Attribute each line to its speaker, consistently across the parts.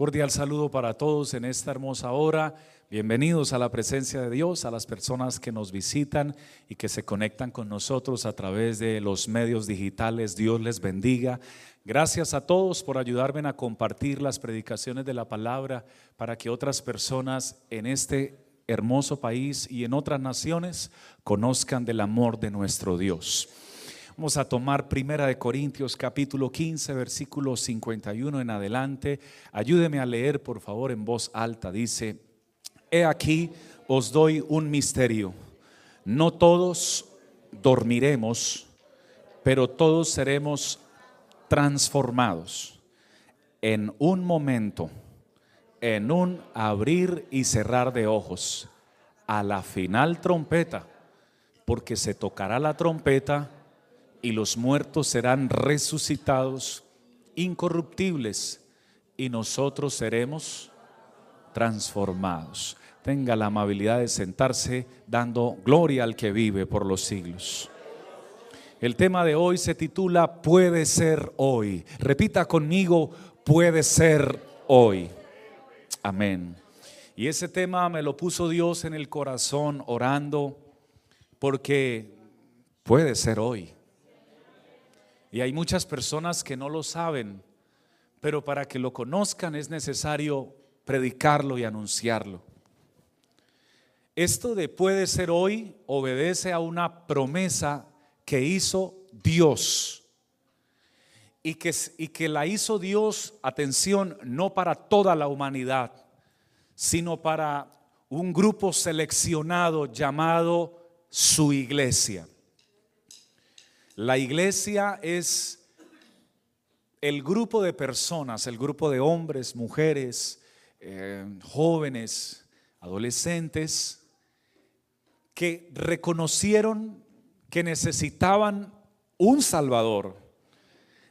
Speaker 1: Cordial saludo para todos en esta hermosa hora. Bienvenidos a la presencia de Dios, a las personas que nos visitan y que se conectan con nosotros a través de los medios digitales. Dios les bendiga. Gracias a todos por ayudarme a compartir las predicaciones de la palabra para que otras personas en este hermoso país y en otras naciones conozcan del amor de nuestro Dios. Vamos a tomar Primera de Corintios capítulo 15 versículo 51 en adelante. Ayúdeme a leer por favor en voz alta. Dice, he aquí os doy un misterio. No todos dormiremos, pero todos seremos transformados en un momento, en un abrir y cerrar de ojos, a la final trompeta, porque se tocará la trompeta y los muertos serán resucitados incorruptibles y nosotros seremos transformados. Tenga la amabilidad de sentarse dando gloria al que vive por los siglos. El tema de hoy se titula Puede ser hoy. Repita conmigo, puede ser hoy. Amén. Y ese tema me lo puso Dios en el corazón orando porque puede ser hoy. Y hay muchas personas que no lo saben, pero para que lo conozcan es necesario predicarlo y anunciarlo. Esto de puede ser hoy obedece a una promesa que hizo Dios y que, y que la hizo Dios, atención, no para toda la humanidad, sino para un grupo seleccionado llamado su iglesia. La iglesia es el grupo de personas, el grupo de hombres, mujeres, eh, jóvenes, adolescentes, que reconocieron que necesitaban un Salvador.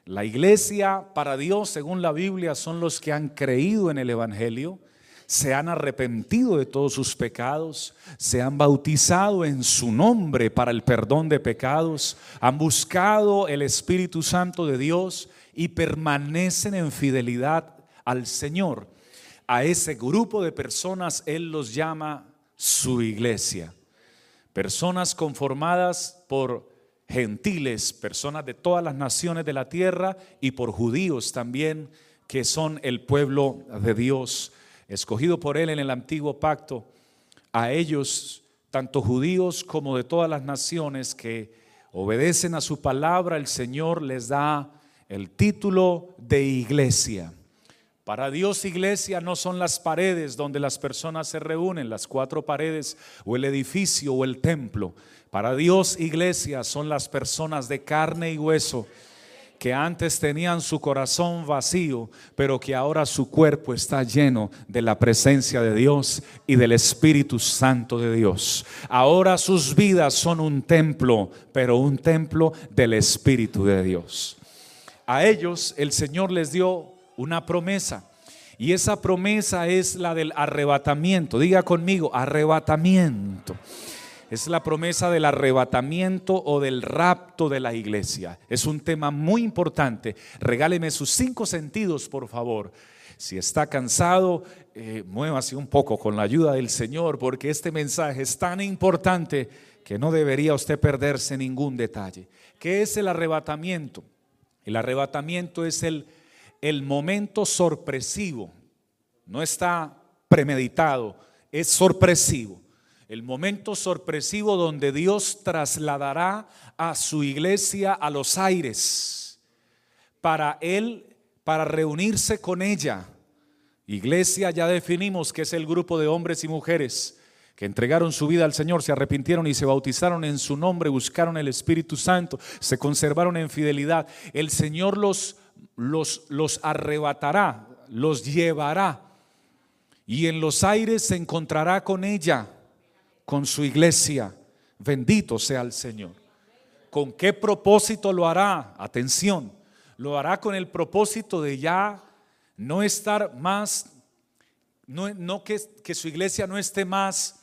Speaker 1: La iglesia para Dios, según la Biblia, son los que han creído en el Evangelio, se han arrepentido de todos sus pecados, se han bautizado en su nombre para el perdón de pecados, han buscado el Espíritu Santo de Dios y permanecen en fidelidad al Señor. A ese grupo de personas Él los llama su iglesia. Personas conformadas por gentiles, personas de todas las naciones de la tierra y por judíos también, que son el pueblo de Dios escogido por Él en el antiguo pacto, a ellos, tanto judíos como de todas las naciones que obedecen a su palabra, el Señor les da el título de iglesia. Para Dios iglesia no son las paredes donde las personas se reúnen, las cuatro paredes o el edificio o el templo. Para Dios iglesia son las personas de carne y hueso que antes tenían su corazón vacío, pero que ahora su cuerpo está lleno de la presencia de Dios y del Espíritu Santo de Dios. Ahora sus vidas son un templo, pero un templo del Espíritu de Dios. A ellos el Señor les dio una promesa. Y esa promesa es la del arrebatamiento. Diga conmigo, arrebatamiento es la promesa del arrebatamiento o del rapto de la iglesia. Es un tema muy importante. Regáleme sus cinco sentidos, por favor. Si está cansado, eh, muévase un poco con la ayuda del Señor, porque este mensaje es tan importante que no debería usted perderse ningún detalle. ¿Qué es el arrebatamiento? El arrebatamiento es el, el momento sorpresivo. No está premeditado, es sorpresivo el momento sorpresivo donde Dios trasladará a su iglesia a los aires para él, para reunirse con ella. Iglesia ya definimos que es el grupo de hombres y mujeres que entregaron su vida al Señor, se arrepintieron y se bautizaron en su nombre, buscaron el Espíritu Santo, se conservaron en fidelidad. El Señor los, los, los arrebatará, los llevará y en los aires se encontrará con ella con su iglesia. Bendito sea el Señor. ¿Con qué propósito lo hará? Atención, lo hará con el propósito de ya no estar más, no, no que, que su iglesia no esté más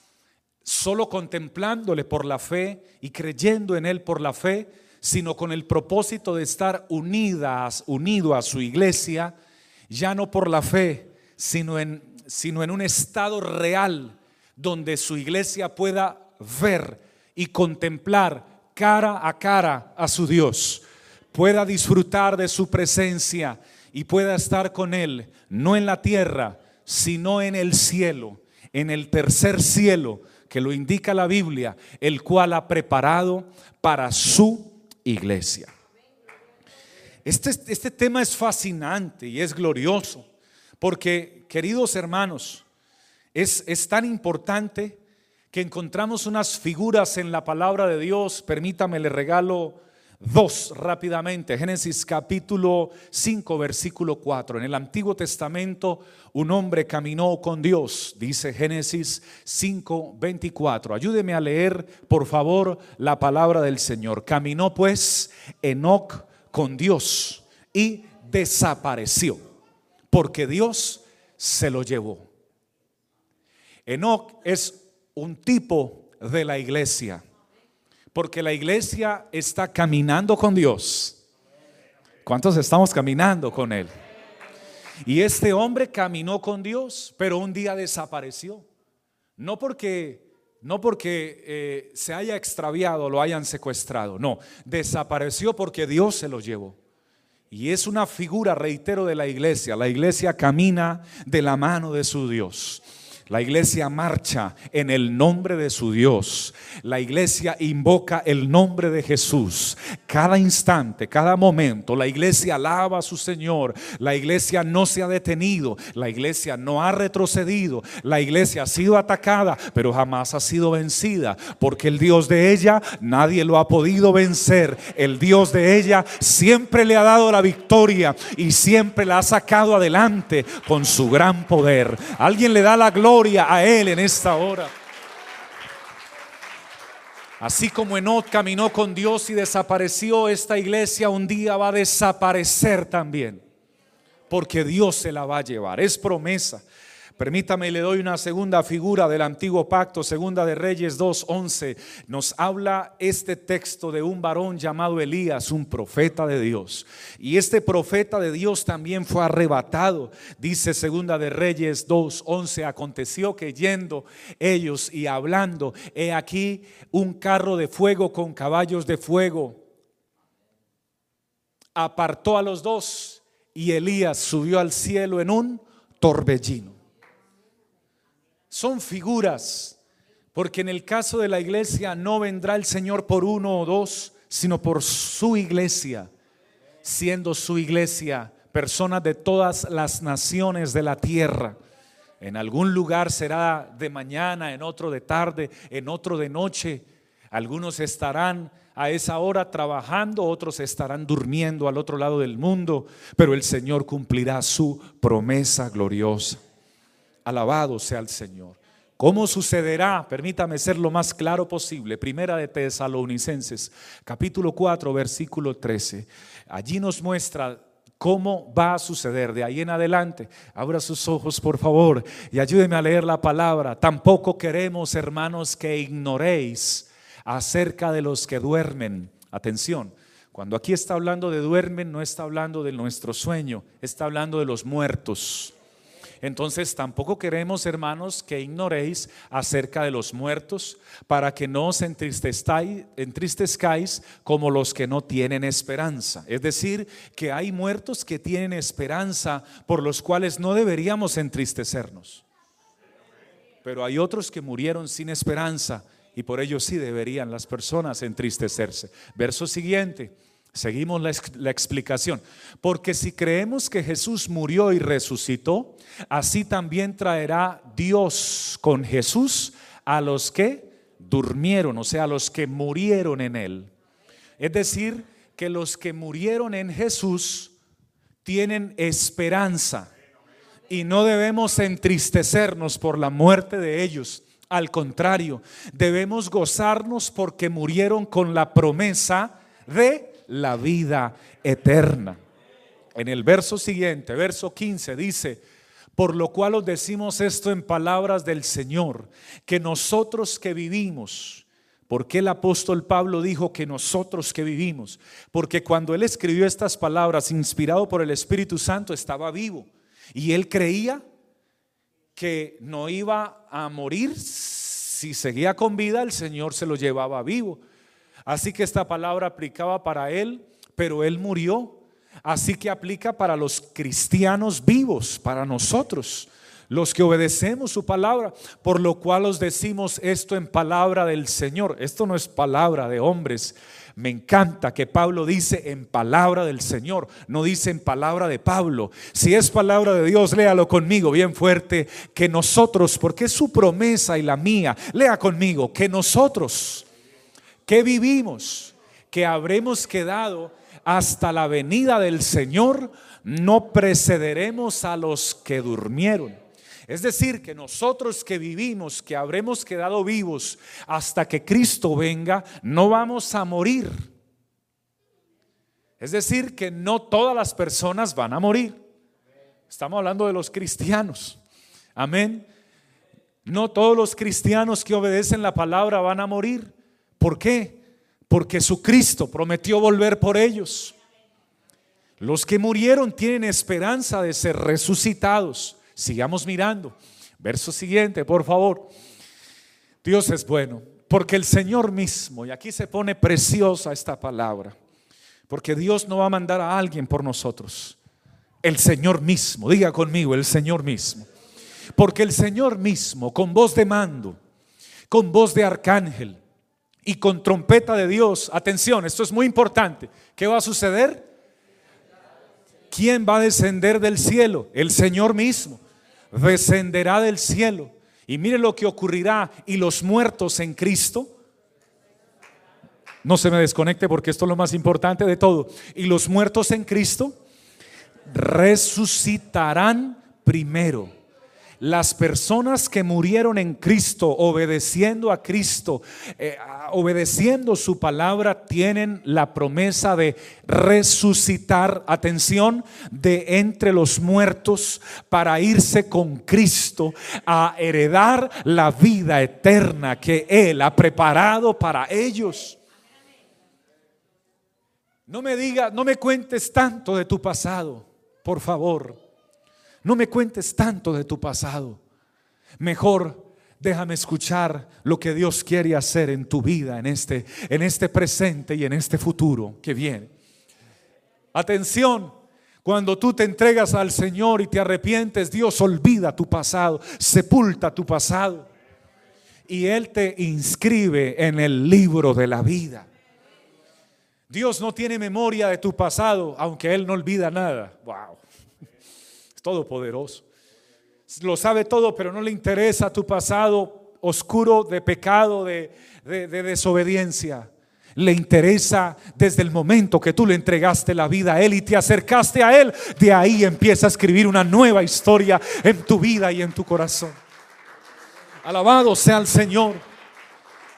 Speaker 1: solo contemplándole por la fe y creyendo en él por la fe, sino con el propósito de estar unidas, unido a su iglesia, ya no por la fe, sino en, sino en un estado real donde su iglesia pueda ver y contemplar cara a cara a su Dios, pueda disfrutar de su presencia y pueda estar con Él, no en la tierra, sino en el cielo, en el tercer cielo, que lo indica la Biblia, el cual ha preparado para su iglesia. Este, este tema es fascinante y es glorioso, porque, queridos hermanos, es, tan importante que encontramos unas figuras en la palabra de Dios. Permítame, le regalo dos rápidamente. Génesis capítulo 5, versículo 4. En el Antiguo Testamento un hombre caminó con Dios, dice Génesis 5, 24. Ayúdeme a leer, por favor, la palabra del Señor. Caminó pues Enoch con Dios y desapareció, porque Dios se lo llevó. Enoch es un tipo de la iglesia, porque la iglesia está caminando con Dios. ¿Cuántos estamos caminando con Él? Y este hombre caminó con Dios, pero un día desapareció. No porque no porque eh, se haya extraviado, lo hayan secuestrado, no, desapareció porque Dios se lo llevó. Y es una figura, reitero, de la iglesia. La iglesia camina de la mano de su Dios. La iglesia marcha en el nombre de su Dios. La iglesia invoca el nombre de Jesús. Cada instante, cada momento, la iglesia alaba a su Señor. La iglesia no se ha detenido. La iglesia no ha retrocedido. La iglesia ha sido atacada, pero jamás ha sido vencida. Porque el Dios de ella nadie lo ha podido vencer. El Dios de ella siempre le ha dado la victoria y siempre la ha sacado adelante con su gran poder. Alguien le da la gloria a Él en esta hora. Así como Enoch caminó con Dios y desapareció, esta iglesia un día va a desaparecer también. Porque Dios se la va a llevar. Es promesa. Permítame, le doy una segunda figura del antiguo pacto, segunda de Reyes 2.11. Nos habla este texto de un varón llamado Elías, un profeta de Dios. Y este profeta de Dios también fue arrebatado. Dice segunda de Reyes 2.11, aconteció que yendo ellos y hablando, he aquí un carro de fuego con caballos de fuego. Apartó a los dos y Elías subió al cielo en un torbellino son figuras, porque en el caso de la iglesia no vendrá el Señor por uno o dos, sino por su iglesia, siendo su iglesia personas de todas las naciones de la tierra. En algún lugar será de mañana, en otro de tarde, en otro de noche. Algunos estarán a esa hora trabajando, otros estarán durmiendo al otro lado del mundo, pero el Señor cumplirá su promesa gloriosa. Alabado sea el Señor. ¿Cómo sucederá? Permítame ser lo más claro posible. Primera de Tesalonicenses, capítulo 4, versículo 13. Allí nos muestra cómo va a suceder de ahí en adelante. Abra sus ojos, por favor, y ayúdeme a leer la palabra. Tampoco queremos, hermanos, que ignoréis acerca de los que duermen. Atención, cuando aquí está hablando de duermen, no está hablando de nuestro sueño, está hablando de los muertos. Entonces tampoco queremos, hermanos, que ignoréis acerca de los muertos, para que no os entristezcáis como los que no tienen esperanza. Es decir, que hay muertos que tienen esperanza por los cuales no deberíamos entristecernos. Pero hay otros que murieron sin esperanza y por ello sí deberían las personas entristecerse. Verso siguiente. Seguimos la, explicación. Porque si creemos que Jesús murió y resucitó, así también traerá Dios con Jesús a los que durmieron, o sea, a los que murieron en Él. Es decir, que los que murieron en Jesús tienen esperanza y no debemos entristecernos por la muerte de ellos. Al contrario, debemos gozarnos porque murieron con la promesa de la vida eterna. En el verso siguiente, verso 15, dice, por lo cual os decimos esto en palabras del Señor, que nosotros que vivimos, porque el apóstol Pablo dijo que nosotros que vivimos? Porque cuando él escribió estas palabras, inspirado por el Espíritu Santo, estaba vivo. Y él creía que no iba a morir. Si seguía con vida, el Señor se lo llevaba vivo. Así que esta palabra aplicaba para él, pero él murió. Así que aplica para los cristianos vivos, para nosotros, los que obedecemos su palabra, por lo cual os decimos esto en palabra del Señor. Esto no es palabra de hombres, me encanta que Pablo dice en palabra del Señor, no dice en palabra de Pablo. Si es palabra de Dios, léalo conmigo bien fuerte, que nosotros, porque es su promesa y la mía, lea conmigo, que nosotros, que vivimos, que habremos quedado hasta la venida del Señor, no precederemos a los que durmieron. Es decir, que nosotros que vivimos, que habremos quedado vivos hasta que Cristo venga, no vamos a morir. Es decir, que no todas las personas van a morir. Estamos hablando de los cristianos. Amén. No todos los cristianos que obedecen la palabra van a morir. ¿Por qué? Porque su Cristo prometió volver por ellos. Los que murieron tienen esperanza de ser resucitados. Sigamos mirando. Verso siguiente, por favor. Dios es bueno, porque el Señor mismo, y aquí se pone preciosa esta palabra, porque Dios no va a mandar a alguien por nosotros. El Señor mismo, diga conmigo, el Señor mismo. Porque el Señor mismo, con voz de mando, con voz de arcángel y con trompeta de Dios, atención, esto es muy importante. ¿Qué va a suceder? ¿Quién va a descender del cielo? El Señor mismo descenderá del cielo. Y mire lo que ocurrirá. Y los muertos en Cristo. No se me desconecte porque esto es lo más importante de todo. Y los muertos en Cristo resucitarán primero las personas que murieron en Cristo, obedeciendo a Cristo, eh, obedeciendo su palabra, tienen la promesa de resucitar, atención, de entre los muertos para irse con Cristo a heredar la vida eterna que Él ha preparado para ellos. No me diga, no me cuentes tanto de tu pasado, por favor. No me cuentes tanto de tu pasado. Mejor déjame escuchar lo que Dios quiere hacer en tu vida, en este, en este presente y en este futuro que viene. Atención, cuando tú te entregas al Señor y te arrepientes, Dios olvida tu pasado, sepulta tu pasado. Y Él te inscribe en el libro de la vida. Dios no tiene memoria de tu pasado, aunque Él no olvida nada. Wow todopoderoso. Lo sabe todo, pero no le interesa tu pasado oscuro de pecado, de, desobediencia. Le interesa desde el momento que tú le entregaste la vida a Él y te acercaste a Él. De ahí empieza a escribir una nueva historia en tu vida y en tu corazón. Alabado sea el Señor.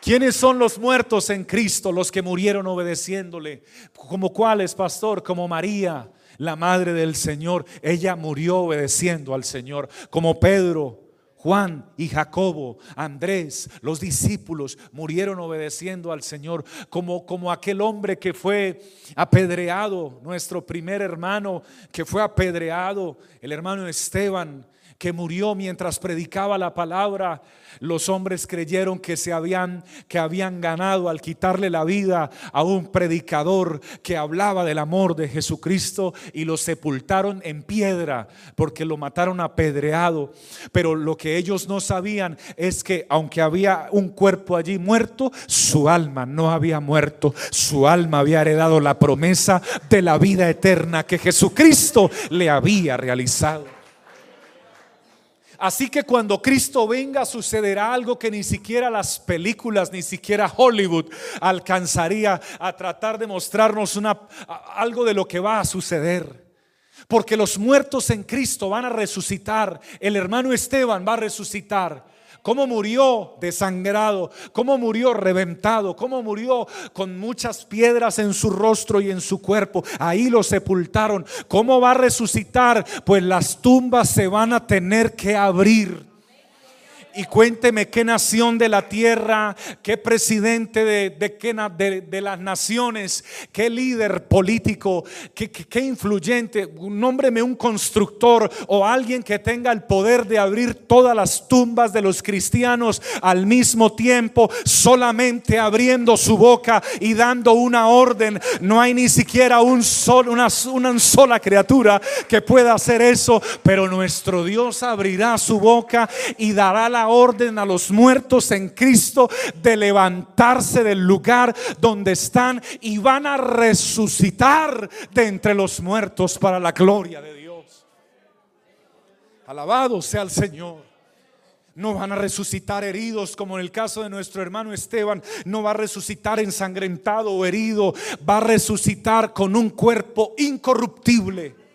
Speaker 1: ¿Quiénes son los muertos en Cristo? Los que murieron obedeciéndole. ¿Como cuáles, pastor? Como María, la madre del Señor, ella murió obedeciendo al Señor, como Pedro, Juan y Jacobo, Andrés, los discípulos murieron obedeciendo al Señor, como, como aquel hombre que fue apedreado, nuestro primer hermano que fue apedreado, el hermano Esteban, que murió mientras predicaba la palabra, los hombres creyeron que se habían que habían ganado al quitarle la vida a un predicador que hablaba del amor de Jesucristo y lo sepultaron en piedra porque lo mataron apedreado. Pero lo que ellos no sabían es que aunque había un cuerpo allí muerto, su alma no había muerto. Su alma había heredado la promesa de la vida eterna que Jesucristo le había realizado. Así que cuando Cristo venga sucederá algo que ni siquiera las películas, ni siquiera Hollywood alcanzaría a tratar de mostrarnos algo de lo que va a suceder. Porque los muertos en Cristo van a resucitar. El hermano Esteban va a resucitar cómo murió desangrado, cómo murió reventado, cómo murió con muchas piedras en su rostro y en su cuerpo. Ahí lo sepultaron. ¿Cómo va a resucitar? Pues las tumbas se van a tener que abrir y cuénteme qué nación de la tierra, qué presidente de, de, de, las naciones, qué líder político, qué, qué, influyente, nómbreme un constructor o alguien que tenga el poder de abrir todas las tumbas de los cristianos al mismo tiempo, solamente abriendo su boca y dando una orden. No hay ni siquiera un solo, una, una sola criatura que pueda hacer eso, pero nuestro Dios abrirá su boca y dará la orden a los muertos en Cristo de levantarse del lugar donde están y van a resucitar de entre los muertos para la gloria de Dios. Alabado sea el Señor. No van a resucitar heridos como en el caso de nuestro hermano Esteban. No va a resucitar ensangrentado o herido. Va a resucitar con un cuerpo incorruptible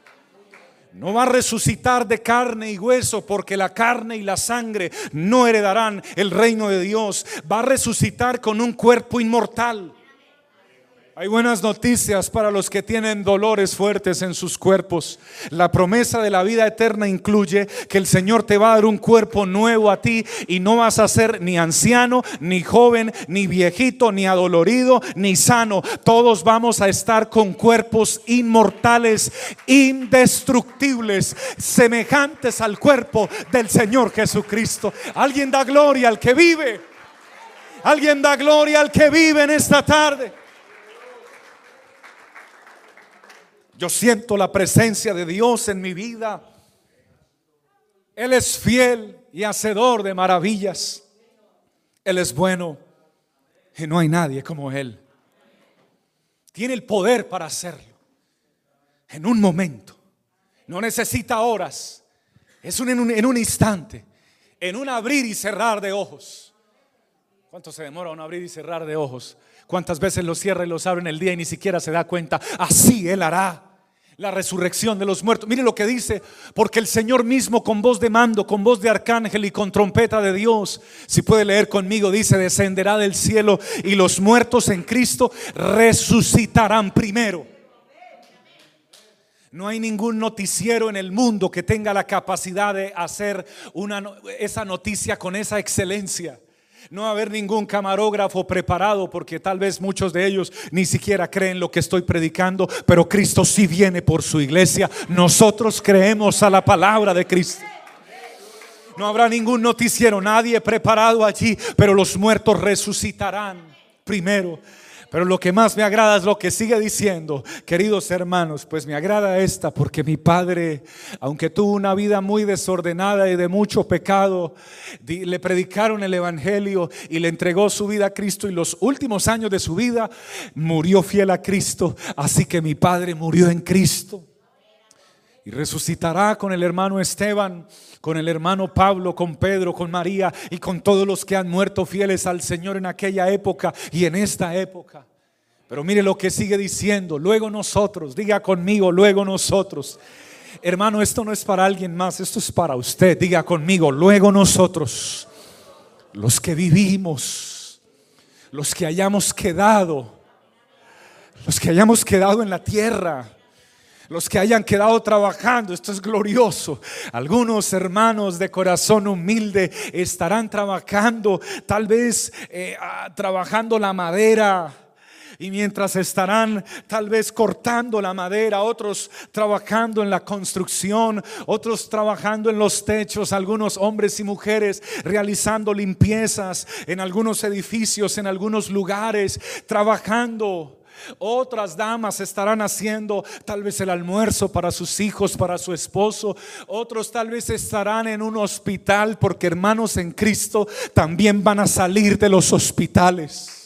Speaker 1: no va a resucitar de carne y hueso porque la carne y la sangre no heredarán el reino de Dios. Va a resucitar con un cuerpo inmortal. Hay buenas noticias para los que tienen dolores fuertes en sus cuerpos. La promesa de la vida eterna incluye que el Señor te va a dar un cuerpo nuevo a ti y no vas a ser ni anciano, ni joven, ni viejito, ni adolorido, ni sano. Todos vamos a estar con cuerpos inmortales, indestructibles, semejantes al cuerpo del Señor Jesucristo. Alguien da gloria al que vive. Alguien da gloria al que vive en esta tarde. Yo siento la presencia de Dios en mi vida. Él es fiel y hacedor de maravillas. Él es bueno y no hay nadie como Él. Tiene el poder para hacerlo. En un momento. No necesita horas. Es un, en, un, en un instante. En un abrir y cerrar de ojos. ¿Cuánto se demora un abrir y cerrar de ojos? ¿Cuántas veces los cierra y los abre en el día y ni siquiera se da cuenta? Así Él hará la resurrección de los muertos. Mire lo que dice, porque el Señor mismo con voz de mando, con voz de arcángel y con trompeta de Dios, si puede leer conmigo, dice, descenderá del cielo y los muertos en Cristo resucitarán primero. No hay ningún noticiero en el mundo que tenga la capacidad de hacer una, esa noticia con esa excelencia. No va a haber ningún camarógrafo preparado porque tal vez muchos de ellos ni siquiera creen lo que estoy predicando, pero Cristo sí viene por su iglesia. Nosotros creemos a la palabra de Cristo. No habrá ningún noticiero, nadie preparado allí, pero los muertos resucitarán primero. Pero lo que más me agrada es lo que sigue diciendo, queridos hermanos, pues me agrada esta porque mi padre, aunque tuvo una vida muy desordenada y de mucho pecado, le predicaron el Evangelio y le entregó su vida a Cristo y los últimos años de su vida murió fiel a Cristo. Así que mi padre murió en Cristo y resucitará con el hermano Esteban, con el hermano Pablo, con Pedro, con María y con todos los que han muerto fieles al Señor en aquella época y en esta época. Pero mire lo que sigue diciendo, luego nosotros, diga conmigo, luego nosotros. Hermano, esto no es para alguien más, esto es para usted. Diga conmigo, luego nosotros, los que vivimos, los que hayamos quedado, los que hayamos quedado en la tierra los que hayan quedado trabajando, esto es glorioso. Algunos hermanos de corazón humilde estarán trabajando, tal vez eh, ah, trabajando la madera. Y mientras estarán tal vez cortando la madera, otros trabajando en la construcción, otros trabajando en los techos, algunos hombres y mujeres realizando limpiezas en algunos edificios, en algunos lugares, trabajando otras damas estarán haciendo tal vez el almuerzo para sus hijos, para su esposo. Otros tal vez estarán en un hospital porque hermanos en Cristo también van a salir de los hospitales.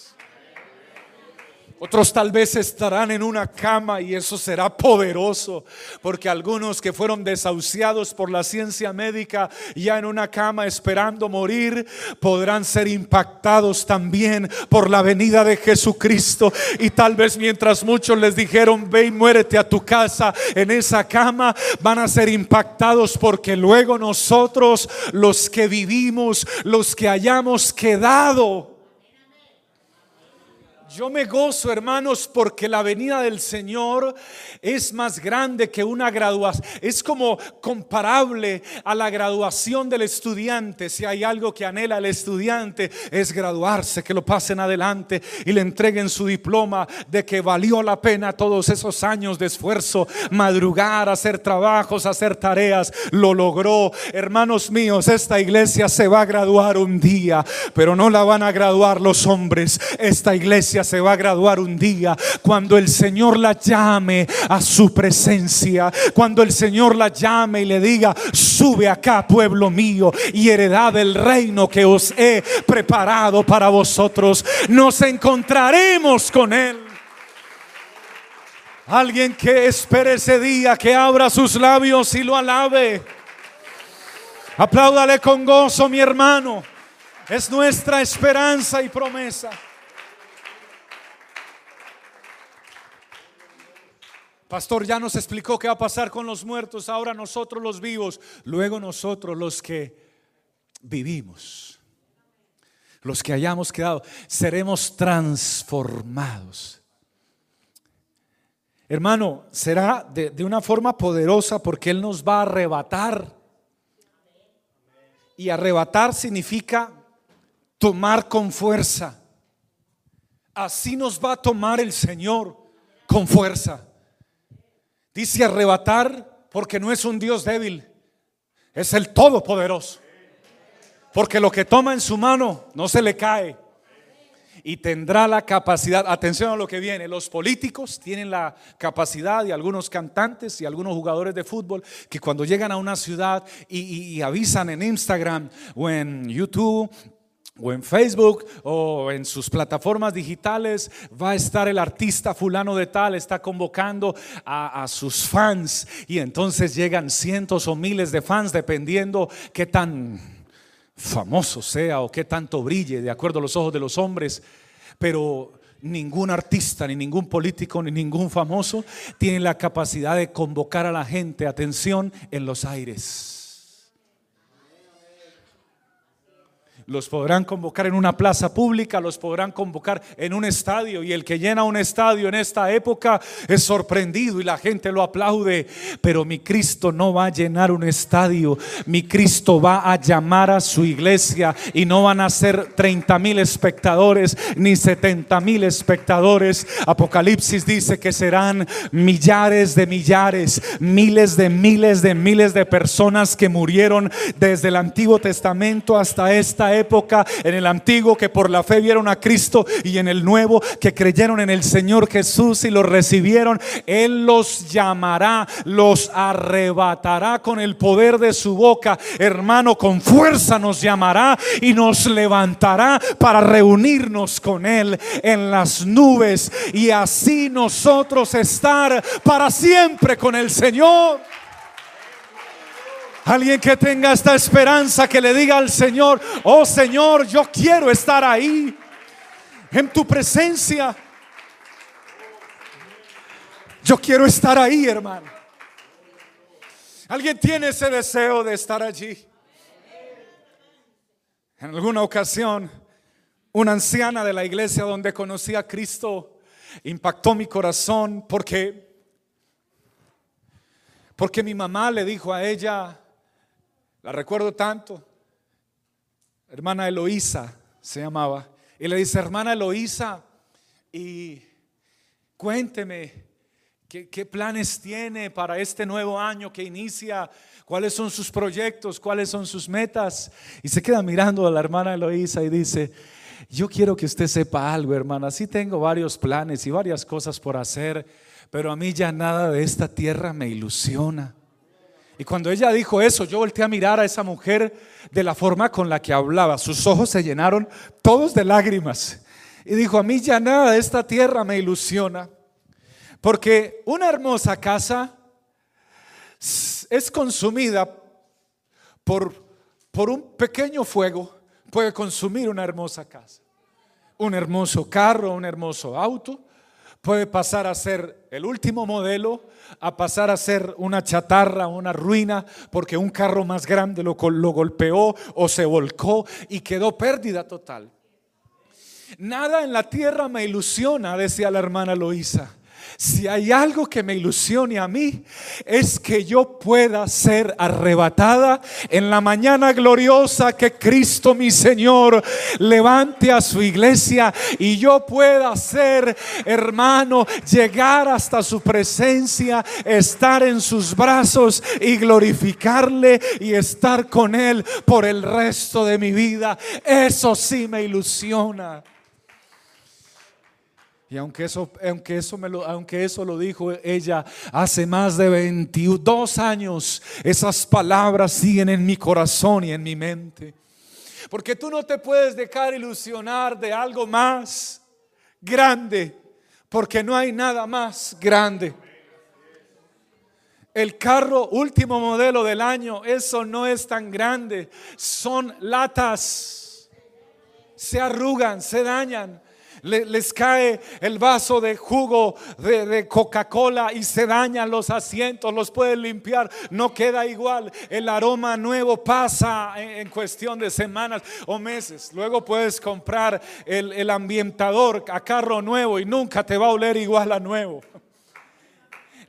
Speaker 1: Otros tal vez estarán en una cama y eso será poderoso, porque algunos que fueron desahuciados por la ciencia médica ya en una cama esperando morir, podrán ser impactados también por la venida de Jesucristo. Y tal vez mientras muchos les dijeron, ve y muérete a tu casa en esa cama, van a ser impactados porque luego nosotros, los que vivimos, los que hayamos quedado, Yo me gozo, hermanos, porque la venida del Señor es más grande que una graduación. Es como comparable a la graduación del estudiante. Si hay algo que anhela el estudiante es graduarse, que lo pasen adelante y le entreguen su diploma de que valió la pena todos esos años de esfuerzo, madrugar, hacer trabajos, hacer tareas. Lo logró. Hermanos míos, esta iglesia se va a graduar un día, pero no la van a graduar los hombres. Esta iglesia se va a graduar un día cuando el Señor la llame a su presencia, cuando el Señor la llame y le diga, sube acá pueblo mío y heredad del reino que os he preparado para vosotros. Nos encontraremos con Él. Alguien que espere ese día, que abra sus labios y lo alabe. Apláudale con gozo, mi hermano. Es nuestra esperanza y promesa. Pastor ya nos explicó qué va a pasar con los muertos, ahora nosotros los vivos, luego nosotros los que vivimos, los que hayamos quedado, seremos transformados. Hermano, será de, de una forma poderosa porque Él nos va a arrebatar. Y arrebatar significa tomar con fuerza. Así nos va a tomar el Señor con fuerza. Dice arrebatar porque no es un Dios débil, es el Todopoderoso. Porque lo que toma en su mano no se le cae. Y tendrá la capacidad, atención a lo que viene, los políticos tienen la capacidad y algunos cantantes y algunos jugadores de fútbol que cuando llegan a una ciudad y, y avisan en Instagram o en YouTube o en Facebook o en sus plataformas digitales va a estar el artista fulano de tal, está convocando a, sus fans y entonces llegan cientos o miles de fans dependiendo qué tan famoso sea o qué tanto brille de acuerdo a los ojos de los hombres, pero ningún artista, ni ningún político, ni ningún famoso tiene la capacidad de convocar a la gente, atención, en los aires. Los podrán convocar en una plaza pública, los podrán convocar en un estadio y el que llena un estadio en esta época es sorprendido y la gente lo aplaude, pero mi Cristo no va a llenar un estadio, mi Cristo va a llamar a su iglesia y no van a ser 30 mil espectadores ni 70 mil espectadores. Apocalipsis dice que serán millares de millares, miles de miles de miles de personas que murieron desde el Antiguo Testamento hasta esta época época, en el antiguo que por la fe vieron a Cristo y en el nuevo que creyeron en el Señor Jesús y lo recibieron, Él los llamará, los arrebatará con el poder de su boca. Hermano, con fuerza nos llamará y nos levantará para reunirnos con Él en las nubes y así nosotros estar para siempre con el Señor. Alguien que tenga esta esperanza que le diga al Señor, oh Señor, yo quiero estar ahí, en tu presencia. Yo quiero estar ahí, hermano. ¿Alguien tiene ese deseo de estar allí? En alguna ocasión, una anciana de la iglesia donde conocí a Cristo impactó mi corazón porque porque mi mamá le dijo a ella, la recuerdo tanto. Hermana Eloísa se llamaba. Y le dice, hermana Eloísa, y cuénteme, ¿qué, ¿qué, planes tiene para este nuevo año que inicia? ¿Cuáles son sus proyectos? ¿Cuáles son sus metas? Y se queda mirando a la hermana Eloísa y dice, yo quiero que usted sepa algo, hermana. Sí tengo varios planes y varias cosas por hacer, pero a mí ya nada de esta tierra me ilusiona. Y cuando ella dijo eso, yo volteé a mirar a esa mujer de la forma con la que hablaba. Sus ojos se llenaron todos de lágrimas. Y dijo, a mí ya nada de esta tierra me ilusiona. Porque una hermosa casa es consumida por, por un pequeño fuego. Puede consumir una hermosa casa. Un hermoso carro, un hermoso auto. Puede pasar a ser el último modelo a pasar a ser una chatarra, una ruina, porque un carro más grande lo, lo golpeó o se volcó y quedó pérdida total. Nada en la tierra me ilusiona, decía la hermana Loisa. Si hay algo que me ilusione a mí, es que yo pueda ser arrebatada en la mañana gloriosa que Cristo mi Señor levante a su iglesia y yo pueda ser, hermano, llegar hasta su presencia, estar en sus brazos y glorificarle y estar con Él por el resto de mi vida. Eso sí me ilusiona. Y aunque eso, aunque eso, me lo, aunque eso lo dijo ella hace más de 22 años, esas palabras siguen en mi corazón y en mi mente. Porque tú no te puedes dejar ilusionar de algo más grande, porque no hay nada más grande. El carro último modelo del año, eso no es tan grande. Son latas. Se arrugan, se dañan les cae el vaso de jugo de, Coca-Cola y se dañan los asientos, los pueden limpiar, no queda igual. El aroma nuevo pasa en, cuestión de semanas o meses. Luego puedes comprar el, el ambientador a carro nuevo y nunca te va a oler igual a nuevo.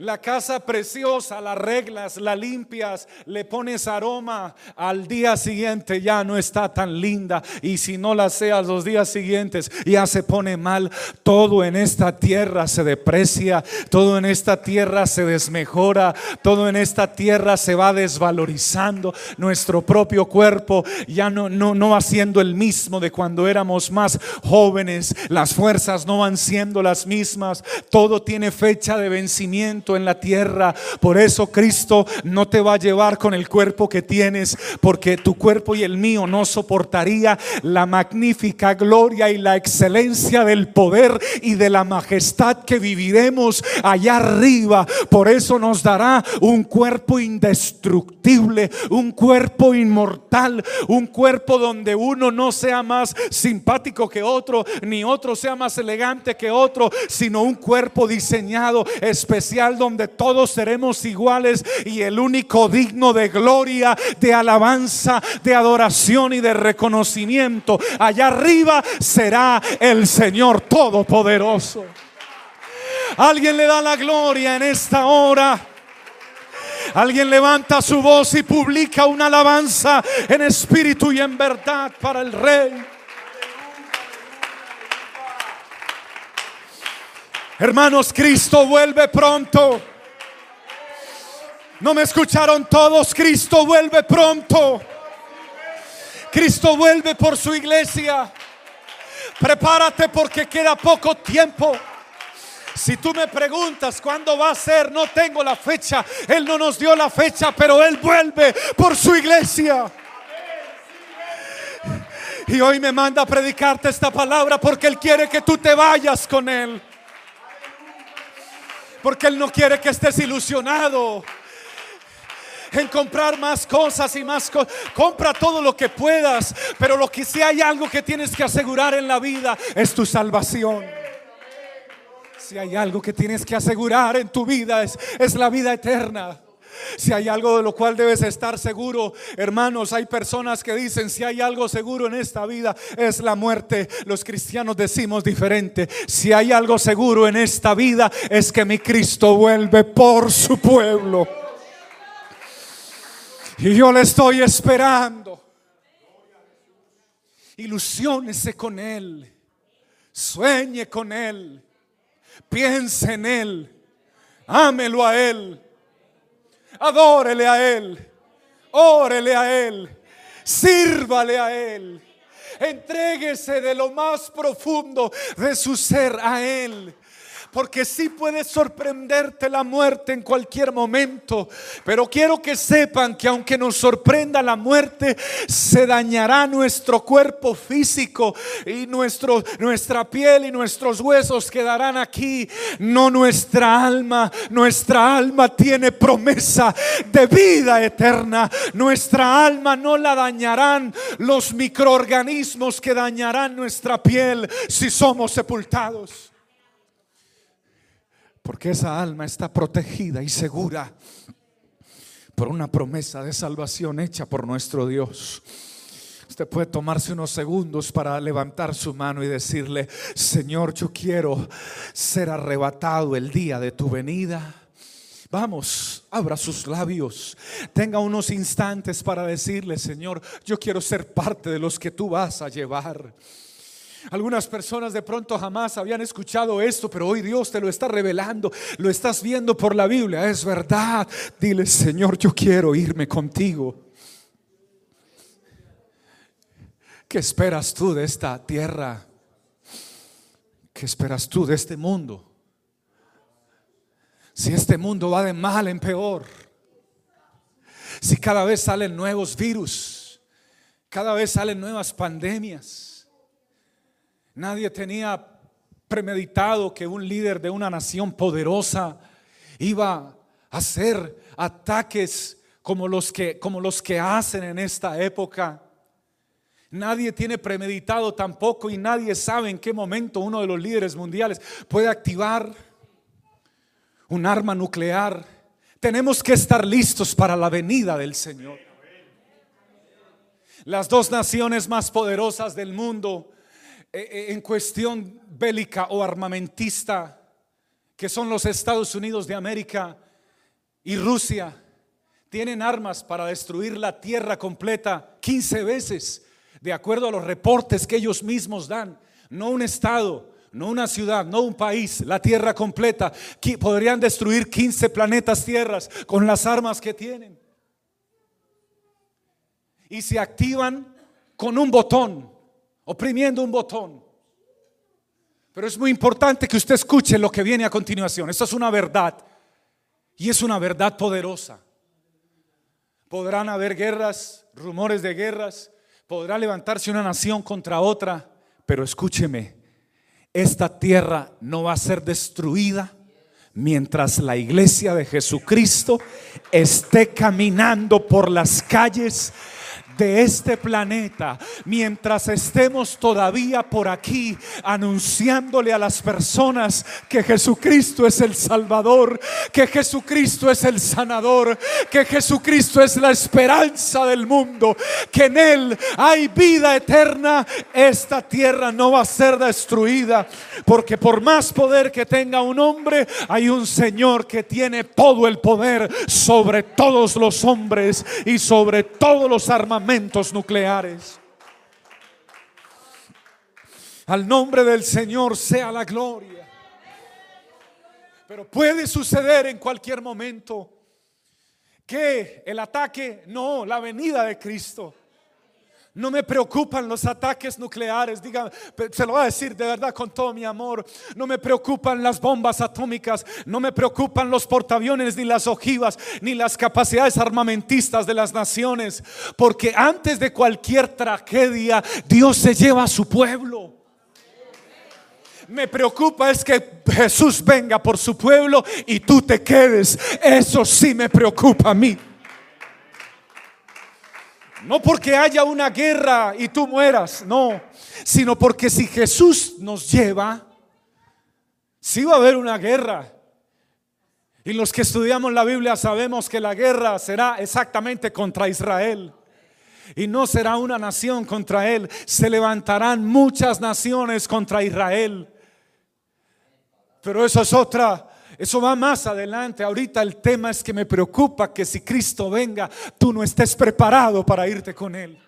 Speaker 1: La casa preciosa, la reglas, la limpias, le pones aroma. Al día siguiente ya no está tan linda. Y si no la seas los días siguientes, ya se pone mal. Todo en esta tierra se deprecia. Todo en esta tierra se desmejora. Todo en esta tierra se va desvalorizando. Nuestro propio cuerpo ya no, no, no va siendo el mismo de cuando éramos más jóvenes. Las fuerzas no van siendo las mismas. Todo tiene fecha de vencimiento en la tierra. Por eso Cristo no te va a llevar con el cuerpo que tienes, porque tu cuerpo y el mío no soportaría la magnífica gloria y la excelencia del poder y de la majestad que viviremos allá arriba. Por eso nos dará un cuerpo indestructible, un cuerpo inmortal, un cuerpo donde uno no sea más simpático que otro, ni otro sea más elegante que otro, sino un cuerpo diseñado especial donde todos seremos iguales y el único digno de gloria, de alabanza, de adoración y de reconocimiento allá arriba será el Señor Todopoderoso. Alguien le da la gloria en esta hora. Alguien levanta su voz y publica una alabanza en espíritu y en verdad para el Rey. Hermanos, Cristo vuelve pronto. No me escucharon todos, Cristo vuelve pronto. Cristo vuelve por su iglesia. Prepárate porque queda poco tiempo. Si tú me preguntas cuándo va a ser, no tengo la fecha. Él no nos dio la fecha, pero Él vuelve por su iglesia. Y hoy me manda a predicarte esta palabra porque Él quiere que tú te vayas con Él. Porque Él no quiere que estés ilusionado en comprar más cosas y más cosas. Compra todo lo que puedas, pero lo que si hay algo que tienes que asegurar en la vida es tu salvación. Si hay algo que tienes que asegurar en tu vida es, es la vida eterna. Si hay algo de lo cual debes estar seguro, hermanos, hay personas que dicen, si hay algo seguro en esta vida es la muerte. Los cristianos decimos diferente. Si hay algo seguro en esta vida es que mi Cristo vuelve por su pueblo. Y yo le estoy esperando. Ilusiónese con Él. Sueñe con Él. Piense en Él. Ámelo a Él. Adórele a Él. Órele a Él. Sírvale a Él. Entréguese de lo más profundo de su ser a Él porque sí puede sorprenderte la muerte en cualquier momento. Pero quiero que sepan que aunque nos sorprenda la muerte, se dañará nuestro cuerpo físico y nuestro, nuestra piel y nuestros huesos quedarán aquí. No nuestra alma, nuestra alma tiene promesa de vida eterna. Nuestra alma no la dañarán los microorganismos que dañarán nuestra piel si somos sepultados. Porque esa alma está protegida y segura por una promesa de salvación hecha por nuestro Dios. Usted puede tomarse unos segundos para levantar su mano y decirle, Señor, yo quiero ser arrebatado el día de tu venida. Vamos, abra sus labios. Tenga unos instantes para decirle, Señor, yo quiero ser parte de los que tú vas a llevar. Algunas personas de pronto jamás habían escuchado esto, pero hoy Dios te lo está revelando, lo estás viendo por la Biblia, es verdad. Dile, Señor, yo quiero irme contigo. ¿Qué esperas tú de esta tierra? ¿Qué esperas tú de este mundo? Si este mundo va de mal en peor, si cada vez salen nuevos virus, cada vez salen nuevas pandemias, nadie tenía premeditado que un líder de una nación poderosa iba a hacer ataques como los que, como los que hacen en esta época. Nadie tiene premeditado tampoco y nadie sabe en qué momento uno de los líderes mundiales puede activar un arma nuclear. Tenemos que estar listos para la venida del Señor. Las dos naciones más poderosas del mundo en cuestión bélica o armamentista, que son los Estados Unidos de América y Rusia, tienen armas para destruir la tierra completa 15 veces, de acuerdo a los reportes que ellos mismos dan. No un Estado, no una ciudad, no un país, la tierra completa. Podrían destruir 15 planetas tierras con las armas que tienen. Y se activan con un botón, oprimiendo un botón. Pero es muy importante que usted escuche lo que viene a continuación. Esto es una verdad. Y es una verdad poderosa. Podrán haber guerras, rumores de guerras, podrá levantarse una nación contra otra, pero escúcheme, esta tierra no va a ser destruida mientras la iglesia de Jesucristo esté caminando por las calles de este planeta, mientras estemos todavía por aquí anunciándole a las personas que Jesucristo es el Salvador, que Jesucristo es el sanador, que Jesucristo es la esperanza del mundo, que en Él hay vida eterna, esta tierra no va a ser destruida, porque por más poder que tenga un hombre, hay un Señor que tiene todo el poder sobre todos los hombres y sobre todos los armamentos nucleares. Al nombre del Señor sea la gloria. Pero puede suceder en cualquier momento que el ataque, no, la venida de Cristo no me preocupan los ataques nucleares, diga, se lo voy a decir de verdad con todo mi amor. No me preocupan las bombas atómicas, no me preocupan los portaaviones, ni las ojivas, ni las capacidades armamentistas de las naciones, porque antes de cualquier tragedia, Dios se lleva a su pueblo. Me preocupa es que Jesús venga por su pueblo y tú te quedes. Eso sí me preocupa a mí. No porque haya una guerra y tú mueras, no, sino porque si Jesús nos lleva, si va a haber una guerra. Y los que estudiamos la Biblia sabemos que la guerra será exactamente contra Israel. Y no será una nación contra él, se levantarán muchas naciones contra Israel. Pero eso es otra eso va más adelante. Ahorita el tema es que me preocupa que si Cristo venga, tú no estés preparado para irte con Él.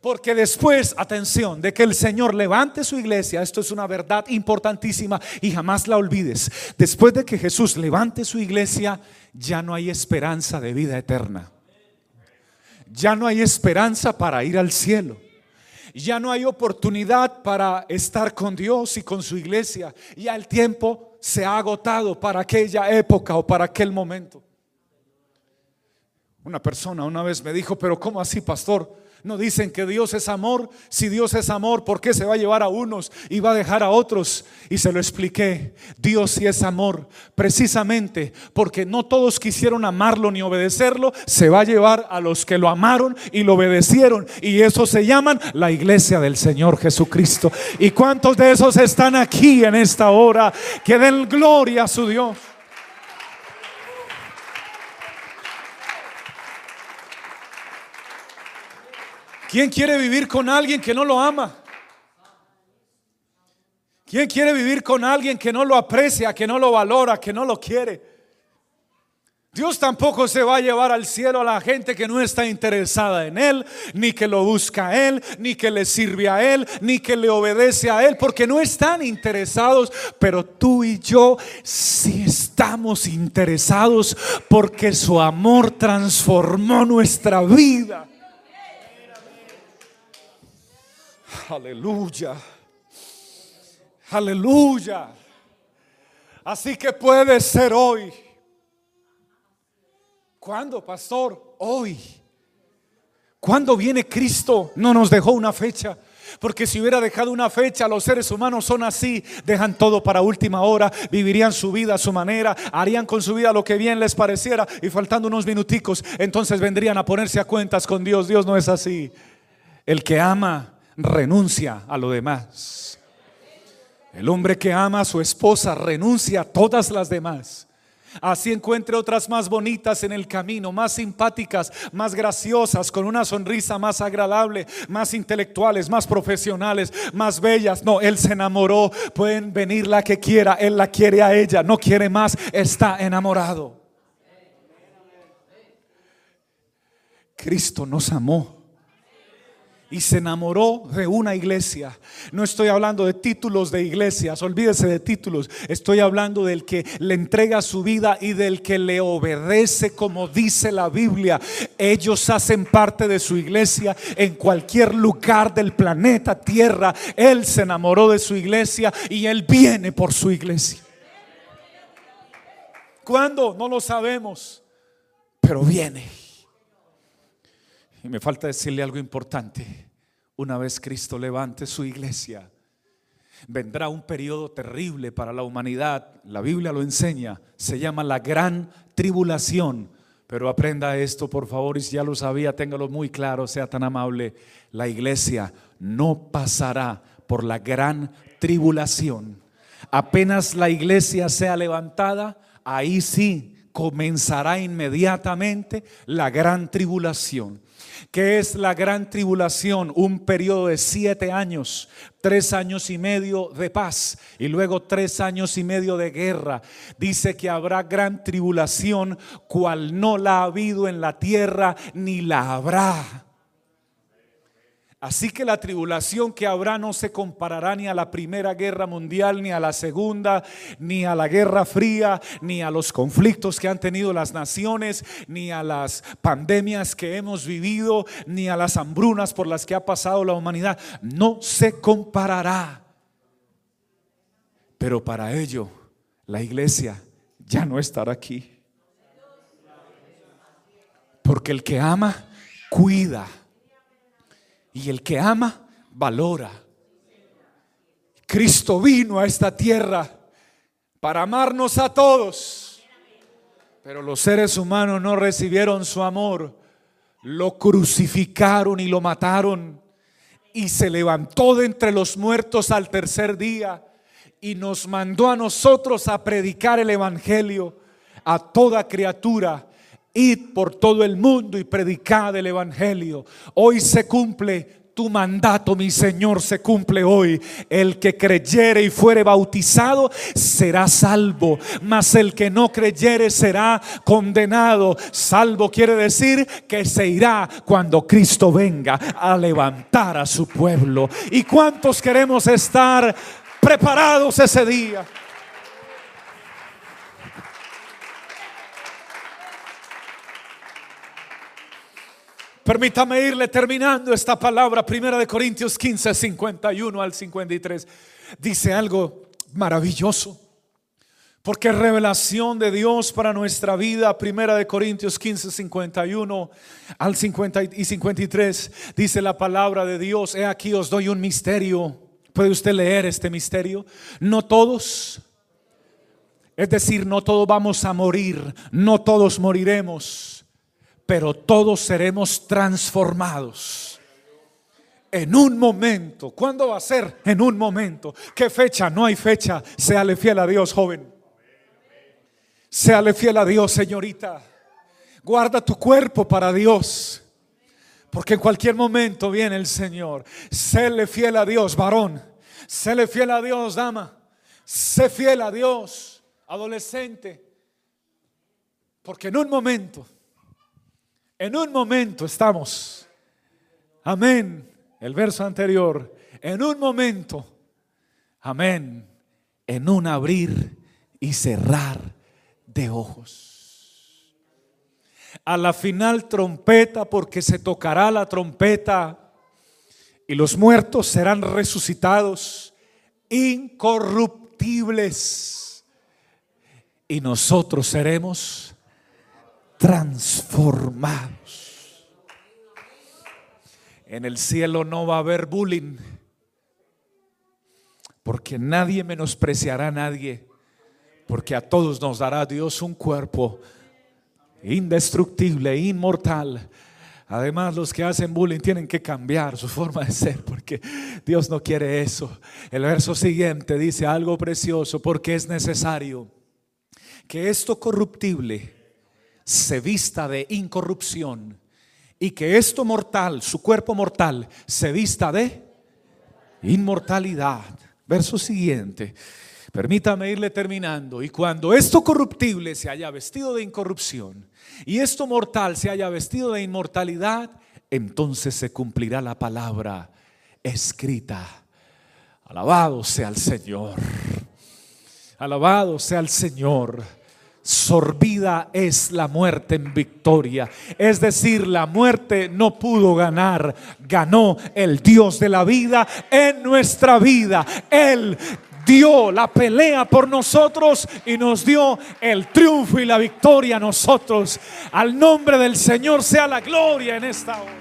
Speaker 1: Porque después, atención, de que el Señor levante su iglesia, esto es una verdad importantísima y jamás la olvides. Después de que Jesús levante su iglesia, ya no hay esperanza de vida eterna. Ya no hay esperanza para ir al cielo. Ya no hay oportunidad para estar con Dios y con su iglesia. Ya el tiempo se ha agotado para aquella época o para aquel momento. Una persona una vez me dijo, pero ¿cómo así, pastor? No dicen que Dios es amor. Si Dios es amor, ¿por qué se va a llevar a unos y va a dejar a otros? Y se lo expliqué. Dios sí es amor. Precisamente porque no todos quisieron amarlo ni obedecerlo, se va a llevar a los que lo amaron y lo obedecieron. Y eso se llaman la iglesia del Señor Jesucristo. ¿Y cuántos de esos están aquí en esta hora? Que den gloria a su Dios. ¿Quién quiere vivir con alguien que no lo ama? ¿Quién quiere vivir con alguien que no lo aprecia, que no lo valora, que no lo quiere? Dios tampoco se va a llevar al cielo a la gente que no está interesada en Él, ni que lo busca a Él, ni que le sirve a Él, ni que le obedece a Él, porque no están interesados. Pero tú y yo sí estamos interesados porque su amor transformó nuestra vida. Aleluya. Aleluya. Así que puede ser hoy ¿Cuándo, pastor? Hoy. ¿Cuándo viene Cristo? No nos dejó una fecha. Porque si hubiera dejado una fecha, los seres humanos son así, dejan todo para última hora, vivirían su vida a su manera, harían con su vida lo que bien les pareciera y faltando unos minuticos, entonces vendrían a ponerse a cuentas con Dios. Dios no es así. El que ama renuncia a lo demás. El hombre que ama a su esposa renuncia a todas las demás. Así encuentre otras más bonitas en el camino, más simpáticas, más graciosas, con una sonrisa más agradable, más intelectuales, más profesionales, más bellas. No, Él se enamoró. Pueden venir la que quiera, Él la quiere a ella, no quiere más, está enamorado. Cristo nos amó y se enamoró de una iglesia. No estoy hablando de títulos de iglesias, olvídese de títulos. Estoy hablando del que le entrega su vida y del que le obedece como dice la Biblia. Ellos hacen parte de su iglesia en cualquier lugar del planeta Tierra. Él se enamoró de su iglesia y él viene por su iglesia. ¿Cuándo? No lo sabemos, pero viene. Y me falta decirle algo importante. Una vez Cristo levante su iglesia, vendrá un periodo terrible para la humanidad. La Biblia lo enseña. Se llama la gran tribulación. Pero aprenda esto, por favor, y si ya lo sabía, téngalo muy claro, sea tan amable. La iglesia no pasará por la gran tribulación. Apenas la iglesia sea levantada, ahí sí comenzará inmediatamente la gran tribulación. ¿Qué es la gran tribulación? Un periodo de siete años, tres años y medio de paz y luego tres años y medio de guerra. Dice que habrá gran tribulación, cual no la ha habido en la tierra ni la habrá. Así que la tribulación que habrá no se comparará ni a la primera guerra mundial, ni a la segunda, ni a la guerra fría, ni a los conflictos que han tenido las naciones, ni a las pandemias que hemos vivido, ni a las hambrunas por las que ha pasado la humanidad. No se comparará. Pero para ello, la iglesia ya no estará aquí. Porque el que ama, cuida y el que ama, valora. Cristo vino a esta tierra para amarnos a todos. Pero los seres humanos no recibieron su amor. Lo crucificaron y lo mataron. Y se levantó de entre los muertos al tercer día. Y nos mandó a nosotros a predicar el Evangelio a toda criatura Id por todo el mundo y predicad el Evangelio. Hoy se cumple tu mandato, mi Señor, se cumple hoy. El que creyere y fuere bautizado será salvo, mas el que no creyere será condenado. Salvo quiere decir que se irá cuando Cristo venga a levantar a su pueblo. ¿Y cuántos queremos estar preparados ese día? Permítame irle terminando esta palabra, primera de Corintios 15, 51 al 53. Dice algo maravilloso. Porque revelación de Dios para nuestra vida, primera de Corintios 15, 51 al 50 y 53, dice la palabra de Dios, he aquí os doy un misterio. ¿Puede usted leer este misterio? No todos, es decir, no todos vamos a morir, no todos moriremos pero todos seremos transformados. En un momento. ¿Cuándo va a ser? En un momento. ¿Qué fecha? No hay fecha. Séale fiel a Dios, joven. Séale fiel a Dios, señorita. Guarda tu cuerpo para Dios. Porque en cualquier momento viene el Señor. Séle fiel a Dios, varón. Séle fiel a Dios, dama. Sé fiel a Dios, adolescente. Porque en un momento, en un momento estamos. Amén. El verso anterior. En un momento. Amén. En un abrir y cerrar de ojos a la final trompeta, porque se tocará la trompeta y los muertos serán resucitados incorruptibles y nosotros seremos transformados. En el cielo no va a haber bullying, porque nadie menospreciará a nadie, porque a todos nos dará Dios un cuerpo indestructible, inmortal. Además, los que hacen bullying tienen que cambiar su forma de ser porque Dios no quiere eso. El verso siguiente dice algo precioso porque es necesario que esto corruptible se vista de incorrupción y que esto mortal, su cuerpo mortal, se vista de inmortalidad. Verso siguiente. Permítame irle terminando. Y cuando esto corruptible se haya vestido de incorrupción y esto mortal se haya vestido de inmortalidad, entonces se cumplirá la palabra escrita. Alabado sea el Señor. Alabado sea el Señor. Sorbida es la muerte en victoria. Es decir, la muerte no pudo ganar, ganó el Dios de la vida en nuestra vida. Él dio la pelea por nosotros y nos dio el triunfo y la victoria a nosotros. Al nombre del Señor sea la gloria en esta hora.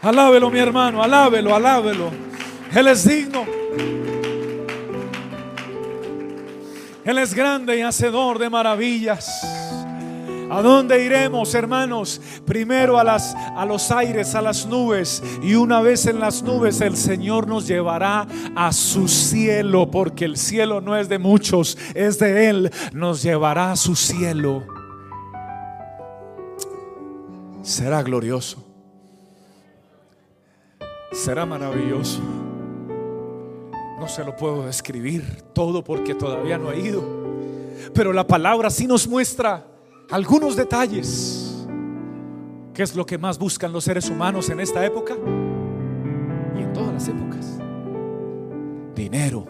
Speaker 1: Alábelo, mi hermano, alábelo, alábelo. Él es digno. Él es grande y hacedor de maravillas. ¿A dónde iremos, hermanos? Primero a, a los aires, a las nubes. Y una vez en las nubes el Señor nos llevará a su cielo, porque el cielo no es de muchos, es de Él. Nos llevará a su cielo. Será glorioso. Será maravilloso. No se lo puedo describir todo porque todavía no he ido. Pero la palabra sí nos muestra algunos detalles. ¿Qué es lo que más buscan los seres humanos en esta época? Y en todas las épocas. Dinero.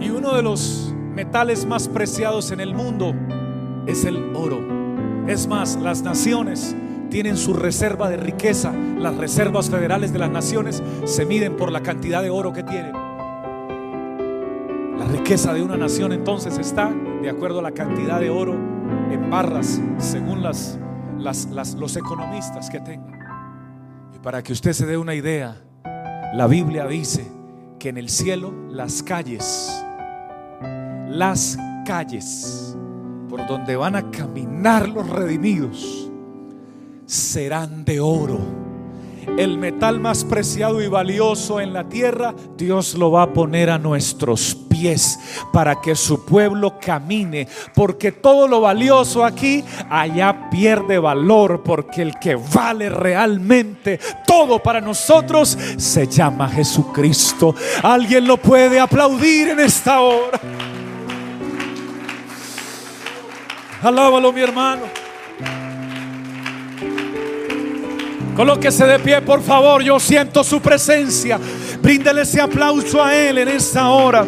Speaker 1: Y uno de los metales más preciados en el mundo es el oro. Es más, las naciones tienen su reserva de riqueza. Las reservas federales de las naciones se miden por la cantidad de oro que tienen. La riqueza de una nación entonces está de acuerdo a la cantidad de oro en barras según las, los economistas que tengan. Y para que usted se dé una idea, la Biblia dice que en el cielo las calles, las calles por donde van a caminar los redimidos serán de oro el metal más preciado y valioso en la tierra, Dios lo va a poner a nuestros pies para que su pueblo camine. Porque todo lo valioso aquí, allá pierde valor. Porque el que vale realmente todo para nosotros se llama Jesucristo. Alguien lo puede aplaudir en esta hora. Alábalo, mi hermano. Colóquese de pie, por favor. Yo siento su presencia. Bríndele ese aplauso a Él en esta hora.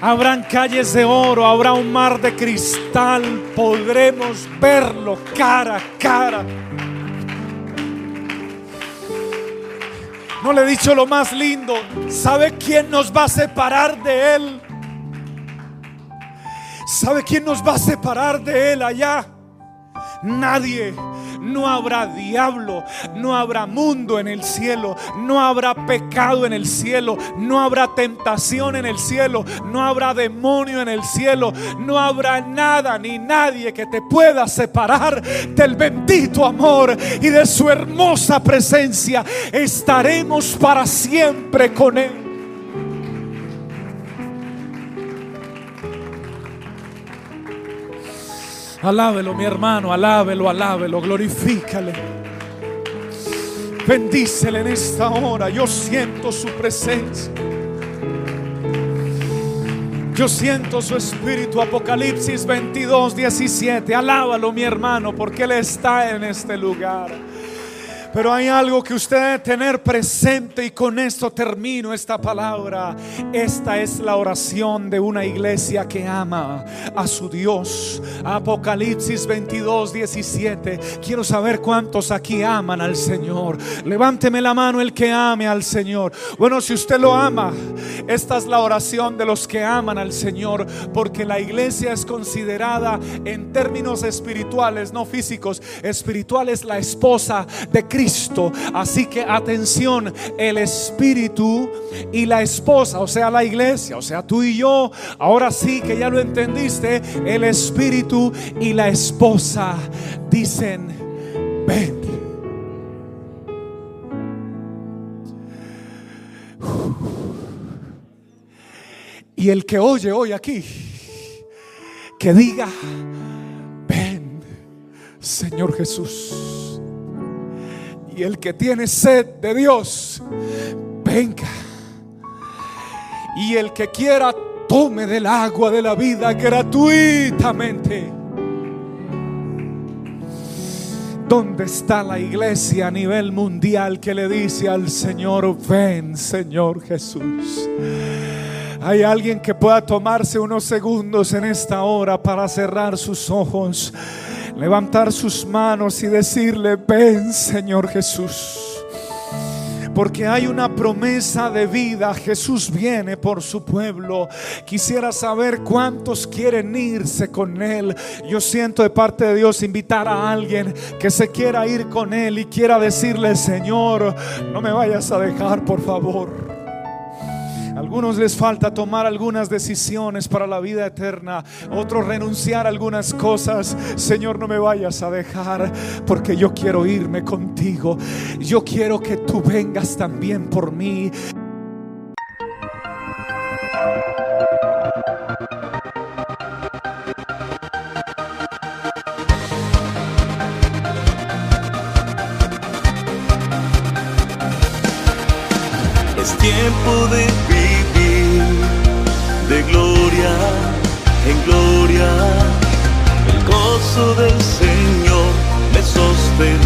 Speaker 1: Habrán calles de oro, habrá un mar de cristal. Podremos verlo cara a cara. No le he dicho lo más lindo. ¿Sabe quién nos va a separar de Él? ¿Sabe quién nos va a separar de Él allá? Nadie no habrá diablo, no habrá mundo en el cielo, no habrá pecado en el cielo, no habrá tentación en el cielo, no habrá demonio en el cielo, no habrá nada ni nadie que te pueda separar del bendito amor y de su hermosa presencia. Estaremos para siempre con Él. Alábelo, mi hermano, alábelo, alábelo, glorifícale. Bendícele en esta hora. Yo siento su presencia. Yo siento su espíritu. Apocalipsis 22, 17. Alábalo, mi hermano, porque Él está en este lugar. Pero hay algo que usted debe tener presente y con esto termino esta palabra. Esta es la oración de una iglesia que ama a su Dios. Apocalipsis 22, 17. Quiero saber cuántos aquí aman al Señor. Levánteme la mano el que ame al Señor. Bueno, si usted lo ama, esta es la oración de los que aman al Señor. Porque la iglesia es considerada en términos espirituales, no físicos, espirituales, la esposa de Cristo. Así que atención, el Espíritu y la esposa, o sea, la iglesia, o sea, tú y yo, ahora sí que ya lo entendiste, el Espíritu y la esposa dicen, ven. Y el que oye hoy aquí, que diga, ven, Señor Jesús. Y el que tiene sed de Dios, venga. Y el que quiera, tome del agua de la vida gratuitamente. ¿Dónde está la iglesia a nivel mundial que le dice al Señor, ven Señor Jesús? Hay alguien que pueda tomarse unos segundos en esta hora para cerrar sus ojos levantar sus manos y decirle, ven Señor Jesús. Porque hay una promesa de vida. Jesús viene por su pueblo. Quisiera saber cuántos quieren irse con Él. Yo siento de parte de Dios invitar a alguien que se quiera ir con Él y quiera decirle, Señor, no me vayas a dejar, por favor. Algunos les falta tomar algunas decisiones para la vida eterna, otros renunciar a algunas cosas. Señor, no me vayas a dejar porque yo quiero irme contigo. Yo quiero que tú vengas también por mí.
Speaker 2: Es tiempo de gloria. El gozo del Señor me sostendrá.